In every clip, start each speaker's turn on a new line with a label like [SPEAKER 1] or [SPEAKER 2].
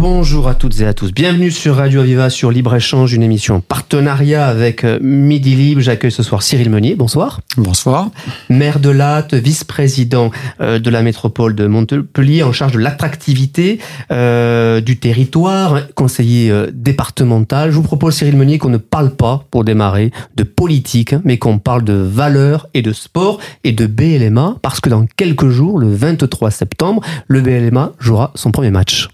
[SPEAKER 1] Bonjour à toutes et à tous. Bienvenue sur Radio Aviva sur Libre Échange, une émission en partenariat avec euh, Midi Libre. J'accueille ce soir Cyril Meunier. Bonsoir.
[SPEAKER 2] Bonsoir.
[SPEAKER 1] Maire de Latte, vice-président euh, de la métropole de Montpellier, en charge de l'attractivité euh, du territoire, conseiller départemental. Je vous propose, Cyril Meunier, qu'on ne parle pas, pour démarrer, de politique, mais qu'on parle de valeurs et de sport et de BLMA, parce que dans quelques jours, le 23 septembre, le BLMA jouera son premier match.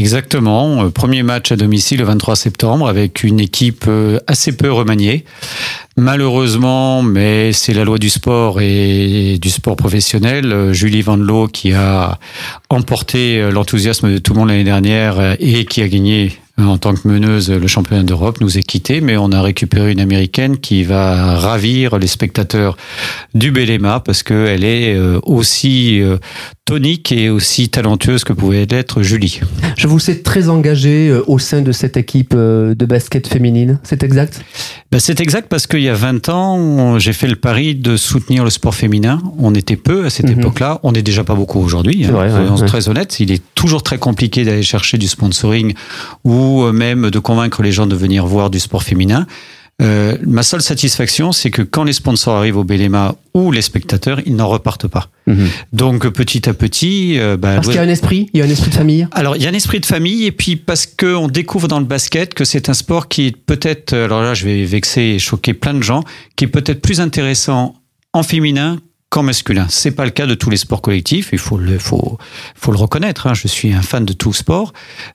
[SPEAKER 2] Exactement. Euh, premier match à domicile le 23 septembre avec une équipe euh, assez peu remaniée. Malheureusement, mais c'est la loi du sport et du sport professionnel, euh, Julie Van Loo qui a emporté l'enthousiasme de tout le monde l'année dernière et qui a gagné en tant que meneuse le championnat d'Europe nous est quitté, mais on a récupéré une américaine qui va ravir les spectateurs du Belema parce qu'elle est aussi tonique et aussi talentueuse que pouvait l'être Julie.
[SPEAKER 1] Je vous sais très engagé euh, au sein de cette équipe euh, de basket féminine, c'est exact?
[SPEAKER 2] Ben C'est exact parce qu'il y a 20 ans, j'ai fait le pari de soutenir le sport féminin. On était peu à cette mhm. époque-là, on n'est déjà pas beaucoup aujourd'hui, hein, très honnête. Il est toujours très compliqué d'aller chercher du sponsoring ou euh, même de convaincre les gens de venir voir du sport féminin. Euh, ma seule satisfaction, c'est que quand les sponsors arrivent au Belema ou les spectateurs, ils n'en repartent pas. Mhm. Donc petit à petit,
[SPEAKER 1] euh, bah, parce qu'il y a un esprit, il y a un esprit de famille.
[SPEAKER 2] Alors il y a un esprit de famille et puis parce que on découvre dans le basket que c'est un sport qui est peut-être, alors là je vais vexer et choquer plein de gens, qui est peut-être plus intéressant en féminin qu'en masculin. C'est pas le cas de tous les sports collectifs, il faut le, faut, faut le reconnaître. Hein. Je suis un fan de tout sport,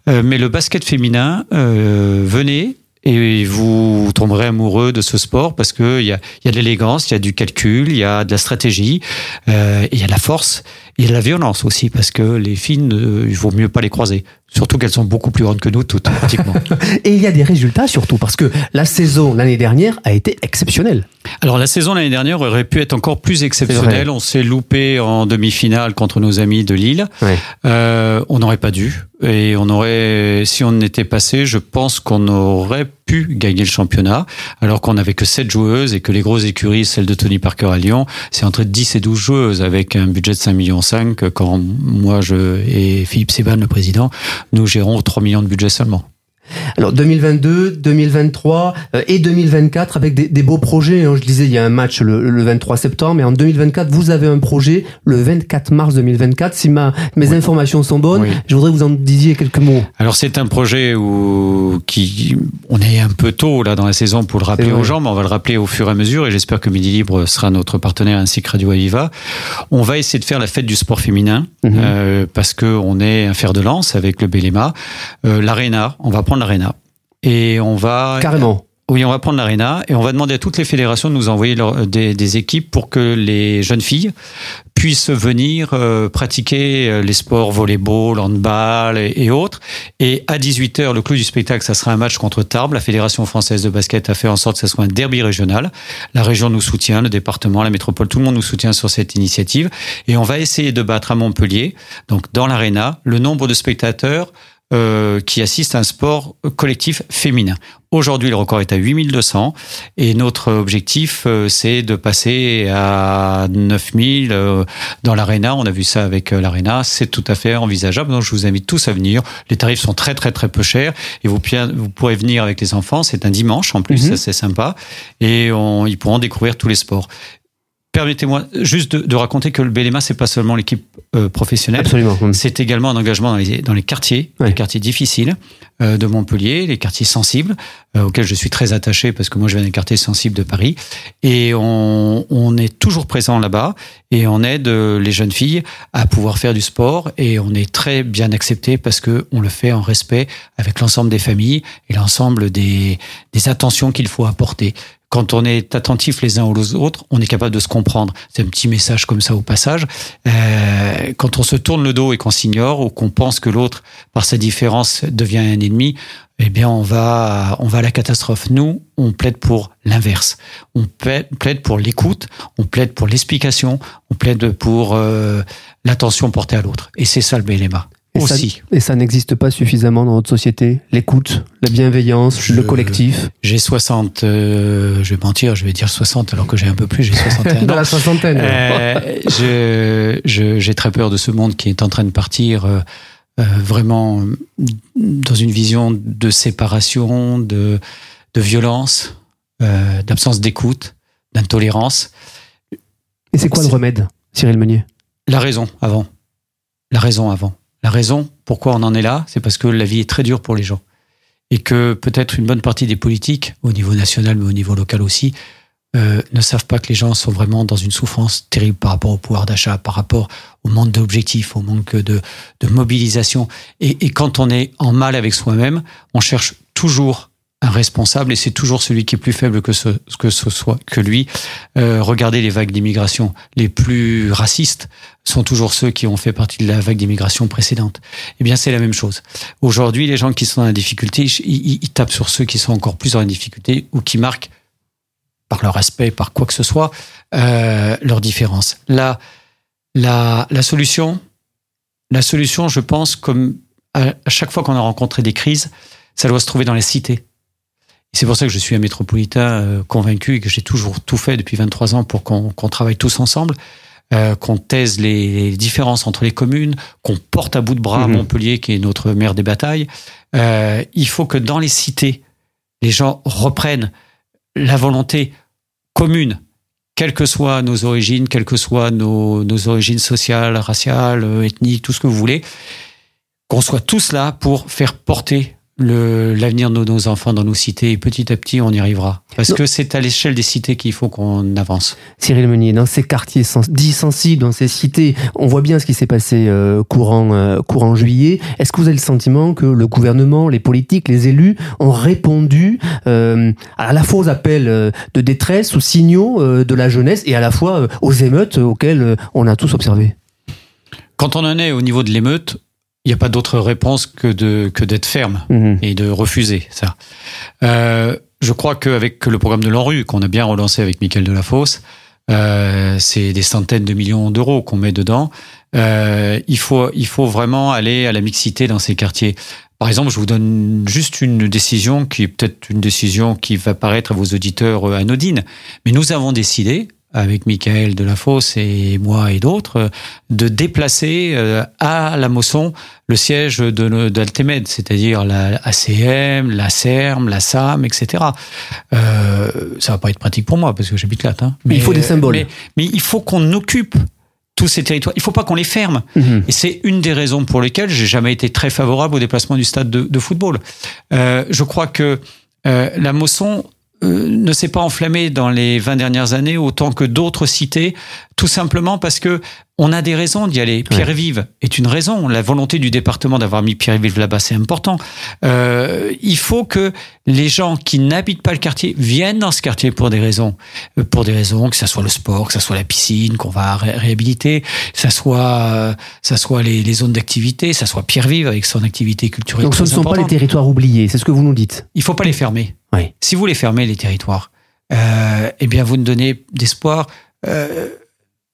[SPEAKER 2] euh, mais le basket féminin, euh, venez, et vous tomberez amoureux de ce sport parce qu'il y a, y a de l'élégance, il y a du calcul, il y a de la stratégie, euh, il y a de la force, il y a de la violence aussi parce que les filles, il vaut mieux pas les croiser. Surtout qu'elles sont beaucoup plus grandes que nous toutes, pratiquement.
[SPEAKER 1] et il y a des résultats surtout parce que la saison l'année dernière a été exceptionnelle.
[SPEAKER 2] Alors la saison l'année dernière aurait pu être encore plus exceptionnelle. On s'est loupé en demi-finale contre nos amis de Lille. Euh, on n'aurait pas dû. Et on aurait, si on était passé, je pense qu'on aurait pu gagner le championnat, alors qu'on n'avait que 7 joueuses et que les grosses écuries, celles de Tony Parker à Lyon, c'est entre 10 et 12 joueuses avec un budget de 5 millions 5 quand moi je et Philippe Seban, le président, nous gérons 3 millions de budget seulement.
[SPEAKER 1] Alors 2022, 2023 euh, et 2024 avec des, beaux projets. Hein. Je disais, il y a un match le, 23 septembre, mais en 2024, vous avez un projet le 24 mars 2024. Si ma, mes informations sont bonnes, je voudrais que vous en disiez quelques mots.
[SPEAKER 2] Alors c'est un projet où qui on est un peu tôt là dans la saison pour le rappeler aux gens, mais on va le rappeler au fur et à mesure. Et j'espère que Midi Libre sera notre partenaire ainsi que Radio Aviva. On va essayer de faire la fête du sport féminin mhm. euh, parce que on est un fer de lance avec le Belema, euh, l'Arena. On va prendre l'Arena. Et on va.
[SPEAKER 1] Carrément.
[SPEAKER 2] Oui, on va prendre l'Arena et on va demander à toutes les fédérations de nous envoyer des, équipes pour que les jeunes filles puissent venir euh, pratiquer euh, les sports volleyball, handball et, et, autres. Et à 18h, le clou du spectacle, ça sera un match contre Tarbes. La Fédération française de basket a fait en sorte que ce soit un derby régional. La région nous soutient, le département, la métropole, tout le monde nous soutient sur cette initiative. Et on va essayer de battre à Montpellier, donc dans l'Arena, le nombre de spectateurs euh, qui assistent à un sport collectif féminin. Aujourd'hui, le record est à 8200 et notre objectif, euh, c'est de passer à 9000 euh, dans l'aréna. On a vu ça avec l'aréna, c'est tout à fait envisageable. Donc, je vous invite tous à venir. Les tarifs sont très très très peu chers et vous, vous pourrez venir avec les enfants. C'est un dimanche en plus, mhm. c'est sympa et on, ils pourront découvrir tous les sports. Permettez-moi juste de, raconter que le Belema, c'est pas seulement l'équipe euh, professionnelle.
[SPEAKER 1] Absolument.
[SPEAKER 2] C'est également un engagement dans les, dans les quartiers, les quartiers difficiles euh, de Montpellier, les quartiers sensibles, euh, auxquels je suis très attaché parce que moi je viens des quartiers sensibles de Paris. Et on, on est toujours présent là-bas et on aide les jeunes filles à pouvoir faire du sport et on est très bien accepté parce que on le fait en respect avec l'ensemble des familles et l'ensemble des, des attentions qu'il faut apporter quand on est attentif les uns aux autres, on est capable de se comprendre. C'est un petit message comme ça au passage. Euh, quand on se tourne le dos et qu'on s'ignore ou qu'on pense que l'autre, par sa différence, devient un ennemi, eh bien, on va, on va à la catastrophe. Nous, on plaide pour l'inverse. On plaide pour l'écoute, on plaide pour l'explication, on plaide pour euh, l'attention portée à l'autre. Et c'est ça le BLMA.
[SPEAKER 1] Et ça-
[SPEAKER 2] aussi.
[SPEAKER 1] Et ça n'existe pas suffisamment dans notre société. L'écoute, la bienveillance,
[SPEAKER 2] Je-
[SPEAKER 1] le collectif.
[SPEAKER 2] J'ai 60, euh, je vais mentir, je vais dire 60 alors que j'ai un peu plus, j'ai 61
[SPEAKER 1] Dans
[SPEAKER 2] ans.
[SPEAKER 1] la soixantaine.
[SPEAKER 2] Euh, j'ai très peur de ce monde qui est en train de partir euh, euh, vraiment dans une vision de séparation, de, de violence, d'absence d'écoute, d'intolérance.
[SPEAKER 1] Et c'est quoi le remède, Cyril Meunier?
[SPEAKER 2] La raison avant. La raison avant. La raison, pourquoi on en est là, c'est parce que la vie est très dure pour les gens. Et que peut-être une bonne partie des politiques, au niveau national, mais au niveau local aussi, euh, ne savent pas que les gens sont vraiment dans une souffrance terrible par rapport au pouvoir d'achat, par rapport au manque d'objectifs, au manque de, mobilisation. Et, et quand on est en mal avec soi-même, on cherche toujours un responsable et c'est toujours celui qui est plus faible que ce que ce soit que lui. Euh, regardez les vagues d'immigration les plus racistes sont toujours ceux qui ont fait partie de la vague d'immigration précédente. Eh bien, c'est la même chose. Aujourd'hui, les gens qui sont dans la difficulté, ils, tapent sur ceux qui sont encore plus dans la difficulté ou qui marquent par leur aspect, par quoi que ce soit, euh, leur différence. La, la, la solution, la solution, je pense, comme à, à chaque fois qu'on a rencontré des crises, ça doit se trouver dans les cités. C'est pour ça que je suis un métropolitain euh, convaincu et que j'ai toujours tout fait depuis 23 ans pour qu'on qu'on travaille tous ensemble, euh, qu'on taise les, les différences entre les communes, qu'on porte à bout de bras
[SPEAKER 1] Mhm.
[SPEAKER 2] Montpellier, qui est notre mère des batailles. Euh, il faut que dans les cités, les gens reprennent la volonté commune, quelles que soient nos origines, quelles que soient nos, nos origines sociales, raciales, ethniques, tout ce que vous voulez, qu'on soit tous là pour faire porter l'avenir de nos enfants dans nos cités et petit à petit on y arrivera. Parce
[SPEAKER 1] Non.
[SPEAKER 2] que c'est à l'échelle des cités qu'il faut qu'on avance.
[SPEAKER 1] Cyril Meunier, dans ces quartiers sens- dits sensibles, dans ces cités, on voit bien ce qui s'est passé euh, courant, euh, courant juillet. Est-ce que vous avez le sentiment que le gouvernement, les politiques, les élus ont répondu euh, à la fois aux appels euh, de détresse, aux signaux euh, de la jeunesse et à la fois euh, aux émeutes auxquelles on a tous observé?
[SPEAKER 2] Quand on en est au niveau de l'émeute, il n'y a pas d'autre réponse que de que d'être ferme.
[SPEAKER 1] Mhm.
[SPEAKER 2] et de refuser ça. Euh, je crois qu'avec le programme de l'ANRU, qu'on a bien relancé avec Michael Delafosse, euh, c'est des centaines de millions d'euros qu'on met dedans. Euh, il, faut, il faut vraiment aller à la mixité dans ces quartiers. Par exemple, je vous donne juste une décision qui est peut-être une décision qui va paraître à vos auditeurs anodine, mais nous avons décidé, avec Michael Delafosse et moi et d'autres, euh, de déplacer euh, à la Mosson le siège de d'Altemed, c'est-à-dire la ACM, la CERM, la SAM, etc. Euh, ça va pas être pratique pour moi parce que j'habite là. Hein.
[SPEAKER 1] Mais il faut des symboles.
[SPEAKER 2] Mais, mais il faut qu'on occupe tous ces territoires. Il faut pas qu'on les ferme.
[SPEAKER 1] Mhm.
[SPEAKER 2] Et c'est une des raisons pour lesquelles j'ai jamais été très favorable au déplacement du stade de, de football. Euh, je crois que euh, la Mosson euh, ne s'est pas enflammée dans les 20 dernières années autant que d'autres cités, tout simplement parce que on a des raisons d'y aller. Pierre-Vive est une raison. La volonté du département d'avoir mis Pierre-Vive là-bas, c'est important. Euh, il faut que les gens qui n'habitent pas le quartier viennent dans ce quartier pour des raisons. Euh, Pour des raisons, que ça soit le sport, que ça soit la piscine qu'on va ré- réhabiliter, que ça soit, euh, ça soit les, les zones d'activité, ça soit Pierre-Vive avec son activité culturelle.
[SPEAKER 1] Donc ce ne sont pas les territoires oubliés, c'est ce que vous nous dites.
[SPEAKER 2] Il faut pas les fermer. Si vous les fermez, les territoires, euh, eh bien, vous ne donnez d'espoir euh,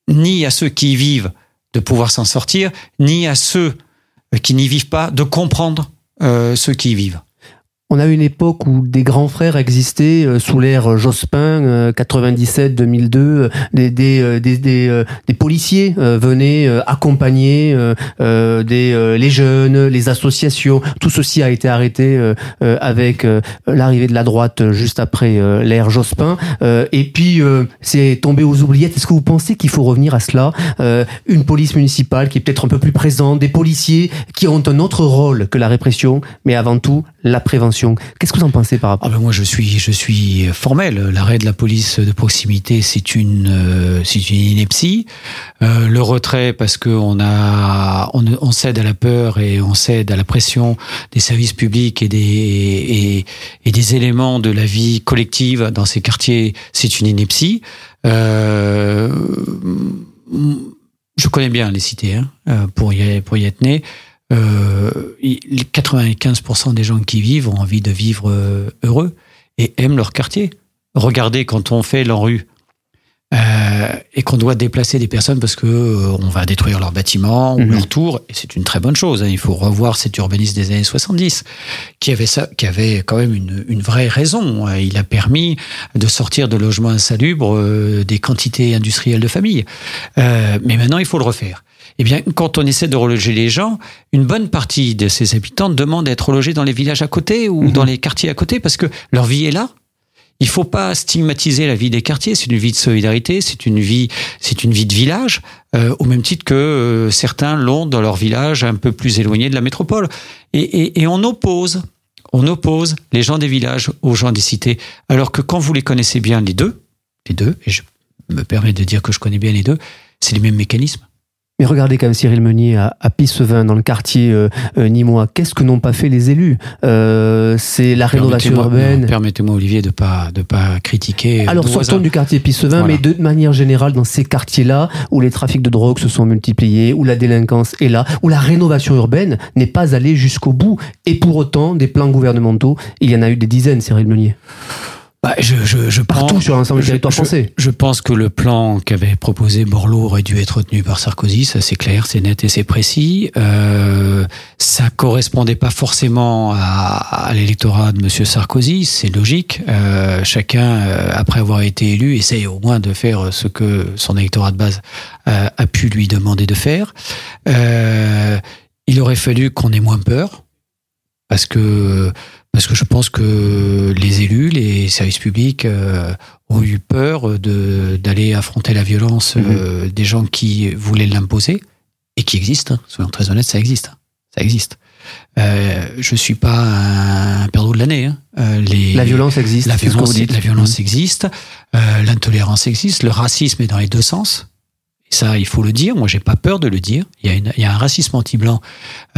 [SPEAKER 2] ni à ceux qui y vivent de pouvoir s'en sortir, ni à ceux qui n'y vivent pas de comprendre euh, ceux qui y vivent.
[SPEAKER 1] On a une époque où des grands frères existaient euh, sous l'ère Jospin, euh, 97-2002. euh, Des, des, des, des, policiers venaient accompagner des, les jeunes, les associations. Tout ceci a été arrêté avec l'arrivée de la droite juste après l'ère Jospin. Et puis, c'est tombé aux oubliettes. Est-ce que vous pensez qu'il faut revenir à cela Une police municipale qui est peut-être un peu plus présente, des policiers qui ont un autre rôle que la répression, mais avant tout la prévention? Qu'est-ce que vous en pensez par rapport
[SPEAKER 2] Ah ben moi je suis je suis formel. L'arrêt de la police de proximité c'est une euh, c'est une ineptie. Euh, le retrait parce que on a on, cède à la peur et on cède à la pression des services publics et des et, des éléments de la vie collective dans ces quartiers c'est une ineptie. Euh, je connais bien les cités hein, pour y pour y être né. Euh, il- les 95% des gens qui vivent ont envie de vivre euh, heureux et aiment leur quartier. Regardez quand on fait l'ANRU, euh, et qu'on doit déplacer des personnes parce que euh, on va détruire leurs bâtiments ou
[SPEAKER 1] Mhm.
[SPEAKER 2] leurs tours, et c'est une très bonne chose. hein. Il faut revoir cet urbanisme des années 70 qui avait ça, qui avait quand même une, une vraie raison. hein. Il a permis de sortir de logements insalubres euh, des quantités industrielles de familles. Euh, mais maintenant, il faut le refaire. Eh bien, quand on essaie de reloger les gens, une bonne partie de ces habitants demandent d'être relogés dans les villages à côté ou
[SPEAKER 1] Mhm.
[SPEAKER 2] dans les quartiers à côté parce que leur vie est là. Il faut pas stigmatiser la vie des quartiers. C'est une vie de solidarité, c'est une vie, c'est une vie de village, euh, au même titre que euh, certains l'ont dans leur village un peu plus éloigné de la métropole. Et, et, et on oppose, on oppose les gens des villages aux gens des cités, alors que quand vous les connaissez bien les deux, les deux, et je me permets de dire que je connais bien les deux, c'est les mêmes mécanismes.
[SPEAKER 1] Mais regardez quand même Cyril Meunier à, à Pissevin, dans le quartier euh, euh, nîmois. Qu'est-ce que n'ont pas fait les élus? Euh, C'est la rénovation urbaine.
[SPEAKER 2] Permettez-moi, Olivier, de pas de pas critiquer.
[SPEAKER 1] Alors
[SPEAKER 2] nos
[SPEAKER 1] sortons du quartier Pissevin,
[SPEAKER 2] Voilà.
[SPEAKER 1] mais de manière générale dans ces quartiers-là où les trafics de drogue se sont multipliés, où la délinquance est là, où la rénovation urbaine n'est pas allée jusqu'au bout. Et pour autant, des plans gouvernementaux, il y en a eu des dizaines, Cyril Meunier.
[SPEAKER 2] Bah, je, je, je
[SPEAKER 1] Partout
[SPEAKER 2] pense-
[SPEAKER 1] sur l'ensemble du territoire
[SPEAKER 2] je-
[SPEAKER 1] français.
[SPEAKER 2] Je pense que le plan qu'avait proposé Borloo aurait dû être retenu par Sarkozy, ça c'est clair, c'est net et c'est précis. Euh, ça correspondait pas forcément à, à l'électorat de Monsieur Sarkozy, c'est logique. Euh, chacun, euh, après avoir été élu, essaye au moins de faire ce que son électorat de base euh, a pu lui demander de faire. Il aurait fallu qu'on ait moins peur, parce que parce que je pense que les élus, les services publics euh, ont eu peur de d'aller affronter la violence euh, des gens qui voulaient l'imposer et qui existent. hein. Soyons très honnêtes, ça existe. hein. Ça existe. Euh, je suis pas un perdreau de l'année. hein. Euh, les,
[SPEAKER 1] La violence existe,
[SPEAKER 2] la violence, la violence
[SPEAKER 1] Mhm.
[SPEAKER 2] existe, euh, l'intolérance existe, le racisme est dans les deux sens. Ça, il faut le dire. Moi, j'ai pas peur de le dire. Il y a, une- il y a un racisme anti-blanc,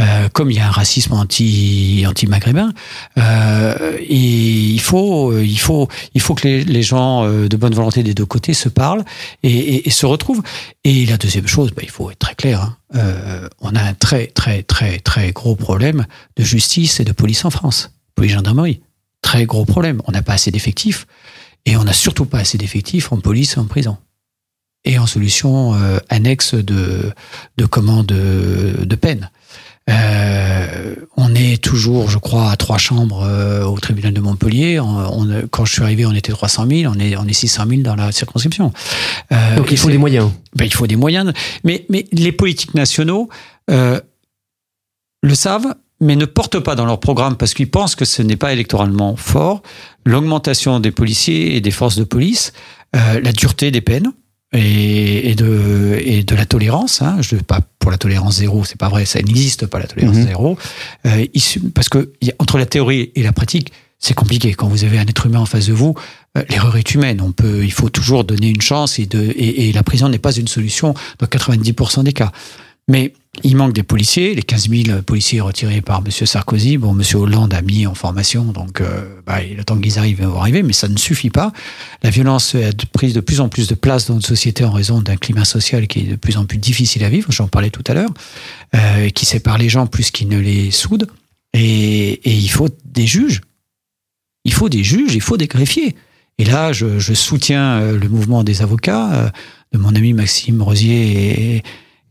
[SPEAKER 2] euh, comme il y a un racisme anti anti-maghrébin. Euh, et il faut, il faut, il faut que les, les gens euh, de bonne volonté des deux côtés se parlent et, et- et se retrouvent. Et la deuxième chose, bah, il faut être très clair. hein. Euh, on a un très, très, très, très gros problème de justice et de police en France, police gendarmerie. Très gros problème. On n'a pas assez d'effectifs et on n'a surtout pas assez d'effectifs en police et en prison et en solution euh, annexe de, de commande de, de peine. Euh, on est toujours, je crois, à trois chambres euh, au tribunal de Montpellier. On, on- quand je suis arrivé, on était 300 000, on est, on est 600 000 dans la circonscription. Euh,
[SPEAKER 1] Donc il faut des moyens.
[SPEAKER 2] ben, il faut des moyens. Mais, mais les politiques nationaux euh, le savent, mais ne portent pas dans leur programme parce qu'ils pensent que ce n'est pas électoralement fort. L'augmentation des policiers et des forces de police, euh, la dureté des peines. Et, et de et de la tolérance, hein. je pas pour la tolérance zéro, c'est pas vrai, ça n'existe pas la tolérance
[SPEAKER 1] Mhm.
[SPEAKER 2] zéro, euh, parce que entre la théorie et la pratique, c'est compliqué. Quand vous avez un être humain en face de vous, euh, l'erreur est humaine. On peut, il faut toujours donner une chance et, de, et, et la prison n'est pas une solution dans 90% des cas. Mais il manque des policiers, les 15 000 policiers retirés par M. Sarkozy. Bon, M. Hollande a mis en formation, donc euh, bah, le temps qu'ils arrivent, ils vont arriver, mais ça ne suffit pas. La violence a pris de plus en plus de place dans notre société en raison d'un climat social qui est de plus en plus difficile à vivre, j'en parlais tout à l'heure, euh, qui sépare les gens plus qu'il ne les soude. Et, il faut des juges. Il faut des juges, il faut des greffiers. Et là, je, soutiens euh, le mouvement des avocats de mon ami Maxime Rosier et,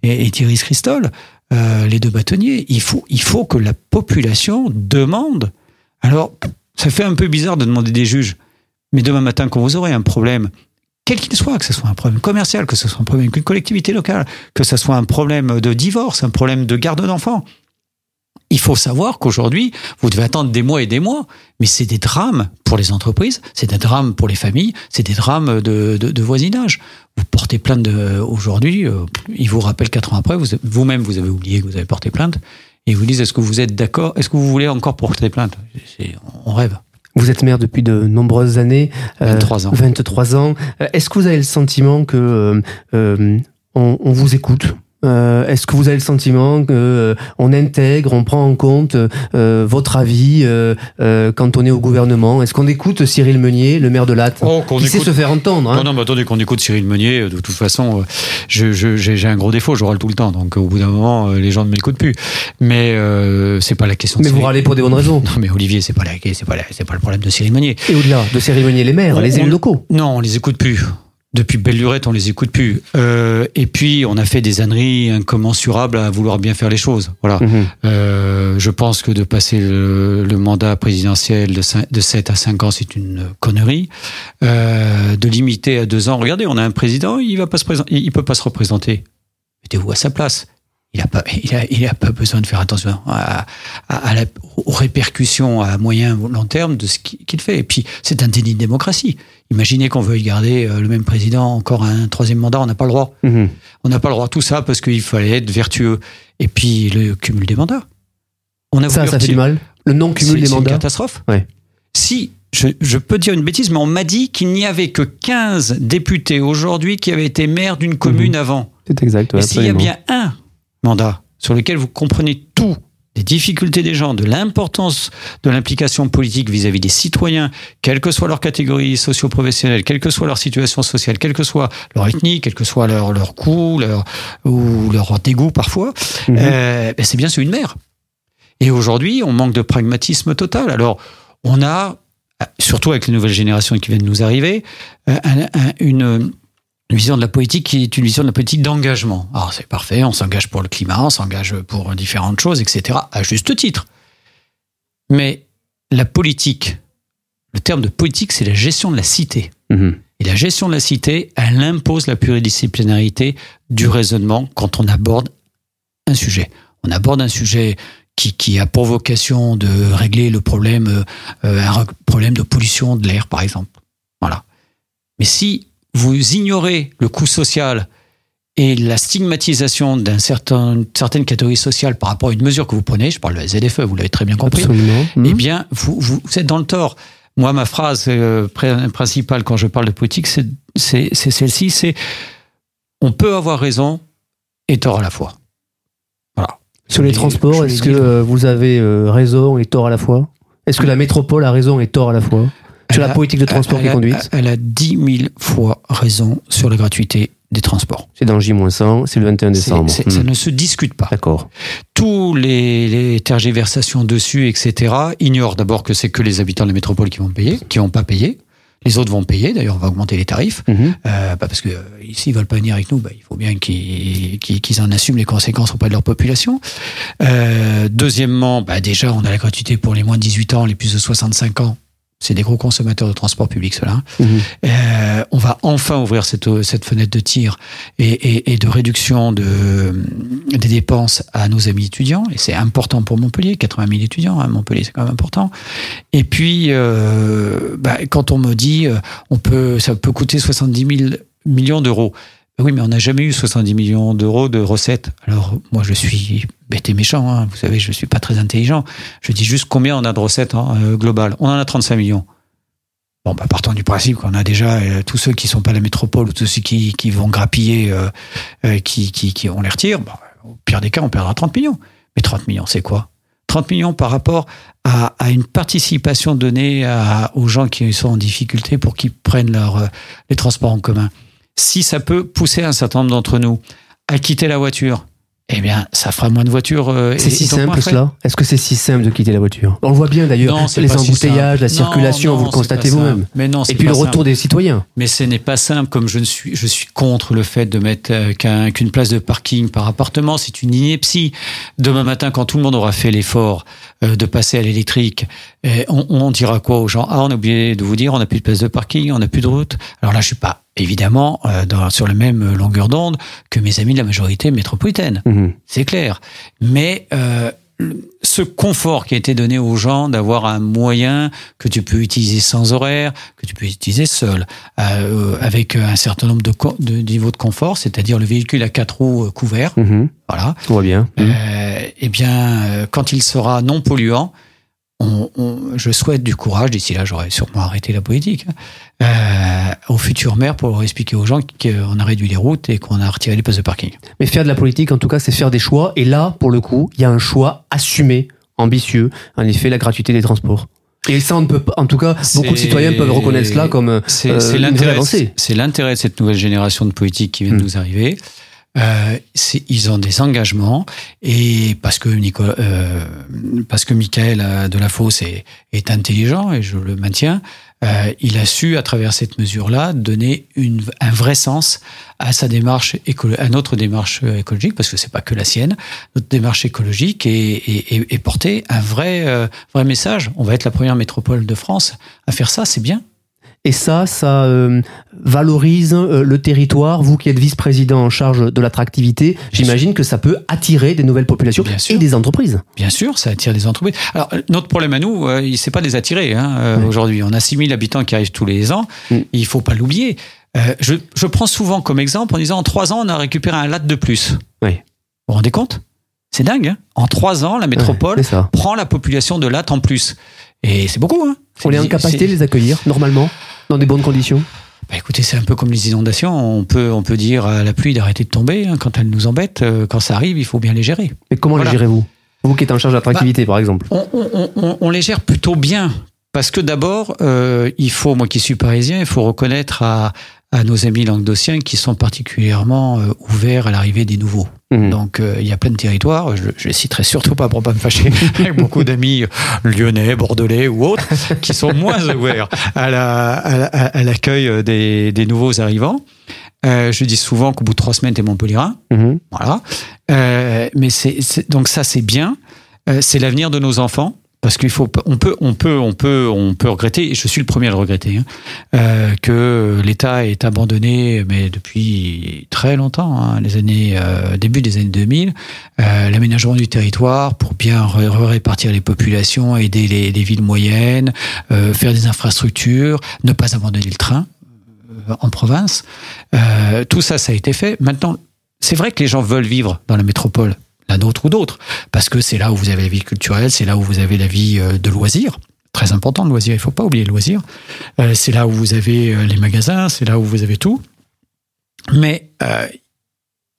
[SPEAKER 2] et Thierry Christol, euh, les deux bâtonniers. Il faut, il faut que la population demande. Alors, ça fait un peu bizarre de demander des juges, mais demain matin, quand vous aurez un problème, quel qu'il soit, que ce soit un problème commercial, que ce soit un problème avec une collectivité locale, que ce soit un problème de divorce, un problème de garde d'enfants, il faut savoir qu'aujourd'hui, vous devez attendre des mois et des mois, mais c'est des drames pour les entreprises, c'est des drames pour les familles, c'est des drames de, de, de voisinage. Vous portez plainte de- aujourd'hui, euh, ils vous rappellent quatre ans après, vous- vous-même vous avez oublié que vous avez porté plainte, et ils vous disent est-ce que vous êtes d'accord, est-ce que vous voulez encore porter plainte? On rêve.
[SPEAKER 1] Vous êtes maire depuis de nombreuses années. euh,
[SPEAKER 2] 23 ans.
[SPEAKER 1] 23 ans. Euh, Est-ce que vous avez le sentiment que euh, euh, on, on vous écoute? Euh, Est-ce que vous avez le sentiment que euh, on intègre, on prend en compte euh, votre avis euh, euh, quand on est au gouvernement? Est-ce qu'on écoute Cyril Meunier, le maire de Latte,
[SPEAKER 2] Oh, qu'on
[SPEAKER 1] qui sait
[SPEAKER 2] écoute-
[SPEAKER 1] se faire entendre hein
[SPEAKER 2] Non, non, mais attendez qu'on écoute Cyril Meunier. euh, De toute façon, euh, je, je- j'ai, un gros défaut, je râle tout le temps. Donc, au bout d'un moment, euh, les gens ne m'écoutent plus. Mais euh, c'est pas la question. de
[SPEAKER 1] Mais vous râlez pour des bonnes raisons.
[SPEAKER 2] Non, mais Olivier, c'est pas la, c'est pas la- c'est pas le problème de Cyril Meunier.
[SPEAKER 1] Et au-delà de Cyril Meunier, les maires,
[SPEAKER 2] On-
[SPEAKER 1] les élus
[SPEAKER 2] on-
[SPEAKER 1] locaux.
[SPEAKER 2] Non, on les écoute plus. Depuis belle lurette, on les écoute plus. Euh, et puis, on a fait des âneries incommensurables à vouloir bien faire les choses. Voilà.
[SPEAKER 1] Mhm.
[SPEAKER 2] Euh, je pense que de passer le, le mandat présidentiel de, cin- de 7 à 5 ans, c'est une connerie. Euh, de limiter à 2 ans. Regardez, on a un président, il va pas se présenter, il peut pas se représenter. Mettez-vous à sa place. Il a pas, il a, il a pas besoin de faire attention à, à- à la- aux répercussions à moyen ou long terme de ce qui- qu'il fait. Et puis, c'est un déni de démocratie. Imaginez qu'on veuille garder euh, le même président encore un troisième mandat, on n'a pas le droit.
[SPEAKER 1] Mhm.
[SPEAKER 2] On n'a pas le droit. Tout ça parce qu'il fallait être vertueux. Et puis, le cumul des mandats. On a
[SPEAKER 1] Ça, ça fait du mal. Le non-cumul des
[SPEAKER 2] c'est une
[SPEAKER 1] mandats.
[SPEAKER 2] catastrophe.
[SPEAKER 1] Ouais.
[SPEAKER 2] Si, je, je peux dire une bêtise, mais on m'a dit qu'il n'y avait que 15 députés aujourd'hui qui avaient été maires d'une commune avant.
[SPEAKER 1] C'est exact. ouais,
[SPEAKER 2] Et s'il y a bien un mandat sur lequel vous comprenez tout, des difficultés des gens, de l'importance de l'implication politique vis-à-vis des citoyens, quelle que soit leur catégorie socio-professionnelle, quelle que soit leur situation sociale, quelle que soit leur ethnie, quel que soit leur, leur coût, leur, ou leur dégoût parfois,
[SPEAKER 1] Mhm.
[SPEAKER 2] euh, ben c'est bien celui de maire. Et aujourd'hui, on manque de pragmatisme total. Alors, on a, surtout avec les nouvelles générations qui viennent de nous arriver, euh, un- un- une, une vision de la politique qui est une vision de la politique d'engagement. Alors, c'est parfait, on s'engage pour le climat, on s'engage pour différentes choses, etc., à juste titre. Mais la politique, le terme de politique, c'est la gestion de la cité.
[SPEAKER 1] Mhm.
[SPEAKER 2] Et la gestion de la cité, elle impose la pluridisciplinarité du raisonnement quand on aborde un sujet. On aborde un sujet qui, qui a pour vocation de régler le problème, euh, euh, un problème de pollution de l'air, par exemple. Voilà. Mais si vous ignorez le coût social et la stigmatisation d'une certain, certaine catégorie sociale par rapport à une mesure que vous prenez, je parle de la ZFE, vous l'avez très bien compris,
[SPEAKER 1] Absolument. Mhm.
[SPEAKER 2] eh bien, vous, vous, vous êtes dans le tort. Moi, ma phrase euh, pr- principale quand je parle de politique, c'est celle-ci, c'est on peut avoir raison et tort à la fois. Voilà.
[SPEAKER 1] Sur les transports, est-ce que euh, vous avez euh, raison et tort à la fois? Est-ce que la métropole a raison et tort à la fois? Sur la
[SPEAKER 2] a-
[SPEAKER 1] politique de transport qui conduite
[SPEAKER 2] Elle a 10 000 fois raison sur la gratuité des transports.
[SPEAKER 1] C'est dans J-100, c'est le 21
[SPEAKER 2] C'est-
[SPEAKER 1] décembre.
[SPEAKER 2] Ça ne se discute pas.
[SPEAKER 1] D'accord.
[SPEAKER 2] Tous les, les tergiversations dessus, etc., ignorent d'abord que c'est que les habitants de la métropole qui vont payer, qui vont pas payer. Les autres vont payer. D'ailleurs, on va augmenter les tarifs.
[SPEAKER 1] Mhm.
[SPEAKER 2] Euh, bah parce que euh, s'ils veulent pas venir avec nous, bah, il faut bien qu'ils en assument les conséquences auprès de leur population. Euh, deuxièmement, bah, déjà, on a la gratuité pour les moins de 18 ans, les plus de 65 ans. C'est des gros consommateurs de transport public, cela.
[SPEAKER 1] Mhm.
[SPEAKER 2] Euh, on va enfin ouvrir cette, cette fenêtre de tir et, et, et de réduction de, des dépenses à nos amis étudiants. Et c'est important pour Montpellier, 80 000 étudiants à Montpellier, c'est quand même important. Et puis, euh, bah, quand on me dit, euh, on peut, ça peut coûter 70 000 millions d'euros. Oui, mais on n'a jamais eu 70 millions d'euros de recettes. Alors, moi, je suis bête et méchant. hein. Vous savez, je suis pas très intelligent. Je dis juste combien on a de recettes hein, euh, globales. On en a 35 millions. Bon, bah, partons du principe qu'on a déjà euh, tous ceux qui sont pas la métropole ou tous ceux qui, vont grappiller, euh, qui, qui, on les retire. Bah, au pire des cas, on perdra 30 millions. Mais 30 millions, c'est quoi? 30 millions par rapport à, une participation donnée aux gens qui sont en difficulté pour qu'ils prennent leur, les transports en commun. Si ça peut pousser un certain nombre d'entre nous à quitter la voiture, eh bien, ça fera moins de voitures. euh,
[SPEAKER 1] C'est si simple cela Est-ce que c'est si simple de quitter la voiture On le voit bien d'ailleurs, les
[SPEAKER 2] si
[SPEAKER 1] embouteillages, la.
[SPEAKER 2] Non,
[SPEAKER 1] circulation,
[SPEAKER 2] non,
[SPEAKER 1] vous le constatez vous-même.
[SPEAKER 2] Mais non,
[SPEAKER 1] Et puis le
[SPEAKER 2] simple.
[SPEAKER 1] retour des citoyens.
[SPEAKER 2] Mais ce n'est pas simple, comme je ne suis, je suis contre le fait de mettre euh, qu'un- qu'une place de parking par appartement. C'est une ineptie. Demain matin, quand tout le monde aura fait l'effort euh, de passer à l'électrique, on, on dira quoi aux gens? Ah, on a oublié de vous dire, on n'a plus de place de parking, on n'a plus de route. Alors là, je suis pas évidemment euh, dans, sur la même longueur d'onde que mes amis de la majorité métropolitaine
[SPEAKER 1] Mhm.
[SPEAKER 2] c'est clair. Mais euh, ce confort qui a été donné aux gens d'avoir un moyen que tu peux utiliser sans horaire, que tu peux utiliser seul, euh, avec un certain nombre de, de niveaux de confort, c'est-à-dire le véhicule à quatre roues euh, couvert,
[SPEAKER 1] Mhm.
[SPEAKER 2] voilà.
[SPEAKER 1] On voit bien.
[SPEAKER 2] Euh, eh bien, euh, quand il sera non polluant, on, on- je souhaite du courage. D'ici là, j'aurais sûrement arrêté la politique. Euh, aux futurs maires pour leur expliquer aux gens qu'on a réduit les routes et qu'on a retiré les places de parking.
[SPEAKER 1] Mais faire de la politique, en tout cas, c'est faire des choix. Et là, pour le coup, il y a un choix assumé, ambitieux, en effet, la gratuité des transports. Et ça, on ne peut pas, en tout cas, beaucoup de citoyens peuvent reconnaître cela comme
[SPEAKER 2] C'est
[SPEAKER 1] euh,
[SPEAKER 2] l'intérêt.
[SPEAKER 1] avancée.
[SPEAKER 2] C'est l'intérêt de cette nouvelle génération de politiques qui vient de
[SPEAKER 1] Mm.
[SPEAKER 2] nous arriver. Euh, ils ont des engagements et parce que Nicolas, euh, parce que Michael euh, Delafosse est, est intelligent et je le maintiens, euh, il a su à travers cette mesure-là donner une, un vrai sens à sa démarche à notre démarche euh, écologique parce que c'est pas que la sienne, notre démarche écologique et, et, et- et porter un vrai euh, vrai message. On va être la première métropole de France à faire ça, c'est bien.
[SPEAKER 1] Et ça, ça euh, valorise euh, le territoire. Vous qui êtes vice-président en charge de l'attractivité, j'imagine que ça peut attirer des nouvelles populations
[SPEAKER 2] Bien sûr.
[SPEAKER 1] et des entreprises.
[SPEAKER 2] Bien sûr, ça attire des entreprises. Alors, euh, notre problème à nous, euh, il c'est pas de les attirer. Hein, euh. Aujourd'hui, on a 6 000 habitants qui arrivent tous les ans.
[SPEAKER 1] Mm.
[SPEAKER 2] Il faut pas l'oublier. Euh, je, je prends souvent comme exemple en disant en 3 ans, on a récupéré un latte de plus.
[SPEAKER 1] Oui.
[SPEAKER 2] Vous vous rendez compte? C'est dingue. Hein en 3 ans, la métropole
[SPEAKER 1] Ouais,
[SPEAKER 2] prend la population de latte en plus. Et c'est beaucoup. Hein
[SPEAKER 1] On est en
[SPEAKER 2] C'est-
[SPEAKER 1] capacité de les accueillir normalement, dans des bonnes conditions.
[SPEAKER 2] Bah, écoutez, c'est un peu comme les inondations. On peut, on peut dire à la pluie d'arrêter de tomber hein, quand elle nous embête. Euh, Quand ça arrive, il faut bien les gérer.
[SPEAKER 1] Mais comment
[SPEAKER 2] Voilà.
[SPEAKER 1] les gérez-vous Vous qui êtes en charge de l'attractivité, par exemple.
[SPEAKER 2] on, on- on- on- on les gère plutôt bien. Parce que d'abord, euh, il faut, moi qui suis parisien, il faut reconnaître à, à nos amis languedociens qui sont particulièrement euh, ouverts à l'arrivée des nouveaux.
[SPEAKER 1] Mhm.
[SPEAKER 2] Donc euh, il y a plein de territoires, je, je les citerai surtout pas pour pas me fâcher, avec beaucoup d'amis lyonnais, bordelais ou autres, qui sont moins ouverts à la- à la- à l'accueil des, des nouveaux arrivants. Euh, je dis souvent qu'au bout de trois semaines, t'es Montpellierin.
[SPEAKER 1] Mhm.
[SPEAKER 2] Voilà. Euh, mais c'est donc ça c'est bien. Euh, c'est l'avenir de nos enfants parce qu'il faut on peut on peut on peut on peut regretter et je suis le premier à le regretter hein, euh, que l'État est abandonné mais depuis très longtemps hein, les années euh, début des années 2000 euh, l'aménagement du territoire pour bien répartir les populations aider les, les villes moyennes euh, faire des infrastructures ne pas abandonner le train euh, en province. Euh, tout ça ça a été fait. Maintenant c'est vrai que les gens veulent vivre dans la métropole, la nôtre ou d'autres, parce que c'est là où vous avez la vie culturelle, c'est là où vous avez la vie euh, de loisirs. Très important, le loisir, il faut pas oublier le loisir. Euh, c'est là où vous avez euh, les magasins, c'est là où vous avez tout. Mais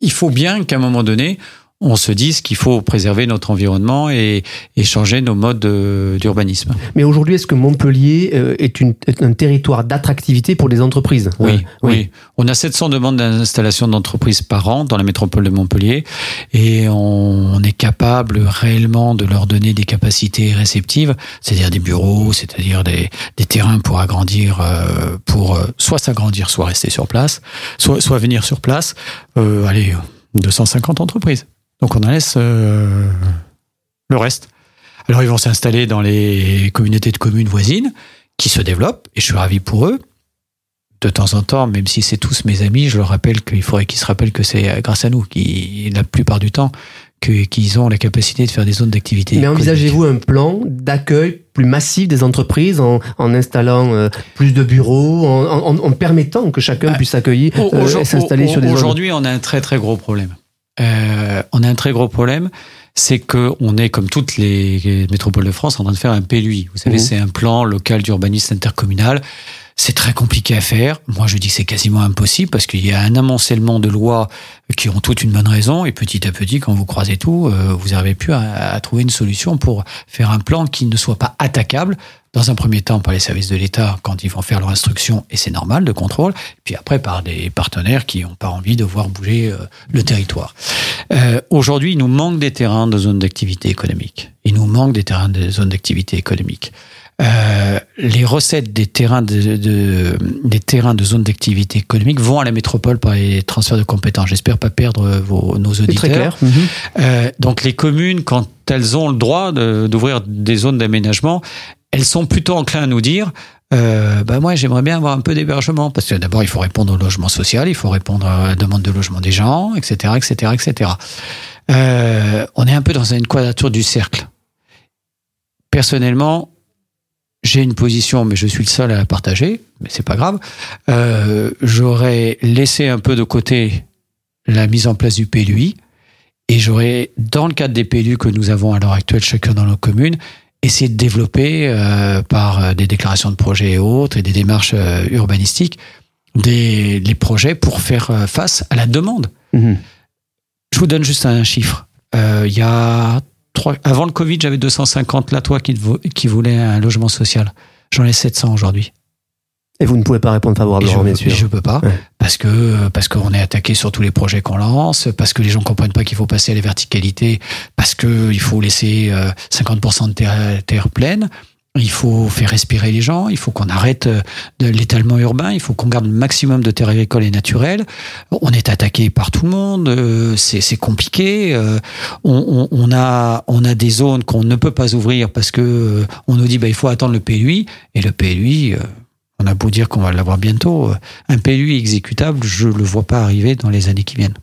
[SPEAKER 2] il faut bien qu'à un moment donné, on se dise qu'il faut préserver notre environnement et, et changer nos modes de- d'urbanisme.
[SPEAKER 1] Mais aujourd'hui, est-ce que Montpellier euh, est, une- est un territoire d'attractivité pour les entreprises?
[SPEAKER 2] Oui,
[SPEAKER 1] Euh,
[SPEAKER 2] oui. On a 700 demandes d'installation d'entreprises par an dans la métropole de Montpellier et on est capable réellement de leur donner des capacités réceptives, c'est-à-dire des bureaux, c'est-à-dire des, des terrains pour agrandir, euh, pour euh, soit s'agrandir, soit rester sur place, soit, soit venir sur place. Euh, allez, 250 entreprises. Donc on en laisse euh, le reste. Alors ils vont s'installer dans les communautés de communes voisines qui se développent et je suis ravi pour eux de temps en temps, même si c'est tous mes amis, je leur rappelle qu'il faudrait qu'ils se rappellent que c'est grâce à nous, qui la plupart du temps, qu'ils ont la capacité de faire des zones d'activité.
[SPEAKER 1] Mais envisagez-vous un plan d'accueil plus massif des entreprises en, en installant euh, plus de bureaux, en, en- en permettant que chacun
[SPEAKER 2] Ah,
[SPEAKER 1] puisse s'accueillir
[SPEAKER 2] Au-
[SPEAKER 1] euh, et s'installer sur des zones
[SPEAKER 2] Aujourd'hui, on a un très très gros problème. Euh, on a un très gros problème, c'est que on est comme toutes les métropoles de France en train de faire un PLUI. Vous savez,
[SPEAKER 1] Mhm.
[SPEAKER 2] c'est un plan local d'urbanisme intercommunal. C'est très compliqué à faire. Moi, je dis que c'est quasiment impossible parce qu'il y a un amoncellement de lois qui ont toutes une bonne raison et petit à petit, quand vous croisez tout, euh, vous n'arrivez plus à, trouver une solution pour faire un plan qui ne soit pas attaquable dans un premier temps par les services de l'État quand ils vont faire leur instruction, et c'est normal, de contrôle, puis après par des partenaires qui n'ont pas envie de voir bouger euh, le territoire. Euh, Aujourd'hui, il nous manque des terrains de zones d'activité économique. Il nous manque des terrains de zones d'activité économique. Euh, les recettes des terrains de, de- des terrains de zones d'activité économique vont à la métropole par les transferts de compétences. J'espère pas perdre vos, nos auditeurs.
[SPEAKER 1] très clair.
[SPEAKER 2] Euh, donc les communes, quand elles ont le droit de- d'ouvrir des zones d'aménagement, elles sont plutôt enclins à nous dire euh, bah moi j'aimerais bien avoir un peu d'hébergement parce que d'abord il faut répondre au logement social, il faut répondre à la demande de logement des gens, etc., etc., etc. Euh, on est un peu dans une quadrature du cercle. Personnellement, j'ai une position, mais je suis le seul à la partager, mais c'est pas grave. Euh, J'aurais laissé un peu de côté la mise en place du PLUI et j'aurais, dans le cadre des PLU que nous avons à l'heure actuelle chacun dans nos communes, essayé de développer euh, par euh, des déclarations de projets et autres et des démarches euh, urbanistiques des les projets pour faire face à la demande.
[SPEAKER 1] Mhm.
[SPEAKER 2] Je vous donne juste un chiffre. Il y a trois, avant le Covid, j'avais 250 latois qui, qui voulaient un logement social. J'en ai 700 aujourd'hui.
[SPEAKER 1] Et vous ne pouvez pas répondre favorablement, bien sûr.
[SPEAKER 2] Je peux pas,
[SPEAKER 1] Ouais.
[SPEAKER 2] parce que parce qu'on est attaqué sur tous les projets qu'on lance, parce que les gens comprennent pas qu'il faut passer à la verticalité, parce que il faut laisser euh, 50% de terre, terre pleine. Il faut faire respirer les gens, il faut qu'on arrête euh, de l'étalement urbain, il faut qu'on garde le maximum de terres agricoles et naturelles. On est attaqué par tout le monde, euh, c'est compliqué. euh, on, a des zones qu'on ne peut pas ouvrir parce que on nous dit bah il faut attendre le PLUI et le PLUI. on a beau dire qu'on va l'avoir bientôt, un PLUI exécutable, je le vois pas arriver dans les années qui viennent.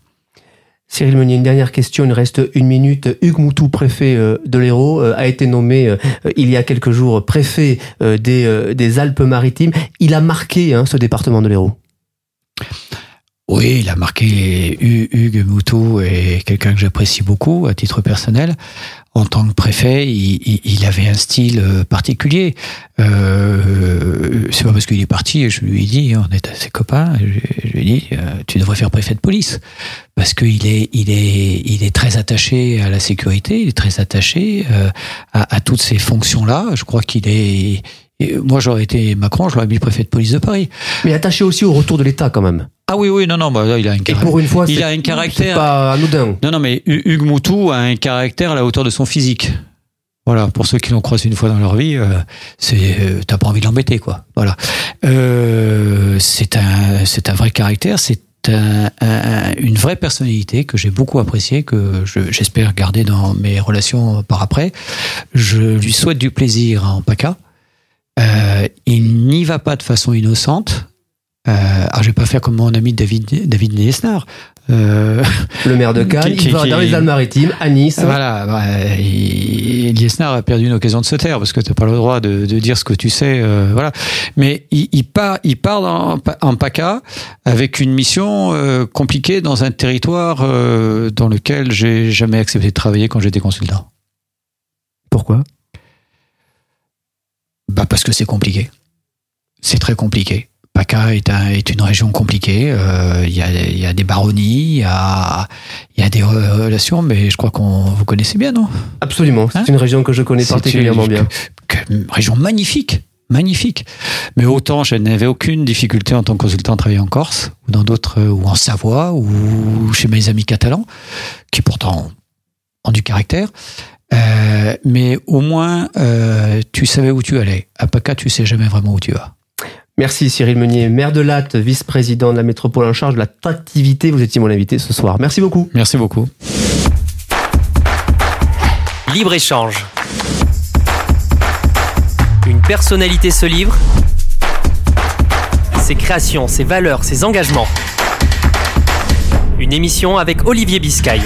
[SPEAKER 1] Cyril Meunier, une dernière question, il reste une minute. Hugues Moutou, préfet euh, de l'Hérault, euh, a été nommé euh, il y a quelques jours préfet des, des Alpes-Maritimes. Il a marqué hein, ce département de l'Hérault.
[SPEAKER 2] Oui, il a marqué Hu- Hugues Moutou est quelqu'un que j'apprécie beaucoup à titre personnel. En tant que préfet, il, avait un style euh, particulier. Euh, c'est pas parce qu'il est parti, je lui ai dit, on est ses copains, je, lui ai dit, euh, tu devrais faire préfet de police parce qu'il est, il est, il est très attaché à la sécurité, il est très attaché euh, à, toutes ces fonctions-là. Je crois qu'il est. Moi, j'aurais été Macron, je l'aurais mis préfet de police de Paris.
[SPEAKER 1] Mais attaché aussi au retour de l'État quand même.
[SPEAKER 2] Ah oui, oui, non, non, bah, il a un
[SPEAKER 1] Et
[SPEAKER 2] caractère.
[SPEAKER 1] pour une fois,
[SPEAKER 2] il a un caractère.
[SPEAKER 1] pas anodin.
[SPEAKER 2] Non, non, mais Hu- Hugues Moutou a un caractère à la hauteur de son physique. Voilà, pour ceux qui l'ont croisé une fois dans leur vie, euh, c'est euh, t'as pas envie de l'embêter, quoi. Voilà, euh, c'est un c'est un vrai caractère, c'est un- un- une vraie personnalité que j'ai beaucoup appréciée, que je- j'espère garder dans mes relations par après. Je lui souhaite du plaisir en PACA. Il n'y va pas de façon innocente. Euh, alors je vais pas faire comme mon ami David David Liesnard. Euh,
[SPEAKER 1] Le maire de Cannes,
[SPEAKER 2] Qui- qui-
[SPEAKER 1] il va
[SPEAKER 2] qui-
[SPEAKER 1] dans les Alpes-Maritimes, à Nice.
[SPEAKER 2] voilà, bah, Liesnard a perdu une occasion de se taire parce que t'as pas le droit de, de dire ce que tu sais, euh, voilà. Mais il, il part, il part en, en PACA avec une mission euh, compliquée dans un territoire dans lequel j'ai jamais accepté de travailler quand j'étais consultant.
[SPEAKER 1] Pourquoi?
[SPEAKER 2] Bah parce que c'est compliqué. C'est très compliqué. PACA est, un- est une région compliquée. euh, Il y, a, il y a des baronnies, il y a, y a des re- relations, mais je crois qu'on vous connaissez bien, non?
[SPEAKER 1] Absolument, c'est
[SPEAKER 2] Hein?
[SPEAKER 1] une région que je connais particulièrement
[SPEAKER 2] une-
[SPEAKER 1] bien.
[SPEAKER 2] que- que- région magnifique, magnifique. Mais autant je n'avais aucune difficulté en tant que consultant à travailler en Corse ou dans d'autres euh, ou en Savoie ou chez mes amis catalans, qui pourtant ont du caractère. Euh, mais au moins euh, tu savais où tu allais. À PACA, tu sais jamais vraiment où tu vas.
[SPEAKER 1] Merci Cyril Meunier, maire de Latte, vice-président de la métropole en charge de l'attractivité. Vous étiez mon invité ce soir. Merci beaucoup.
[SPEAKER 2] Merci beaucoup.
[SPEAKER 3] Libre-échange. Une personnalité se livre. Ses créations, ses valeurs, ses engagements. Une émission avec Olivier Biscay.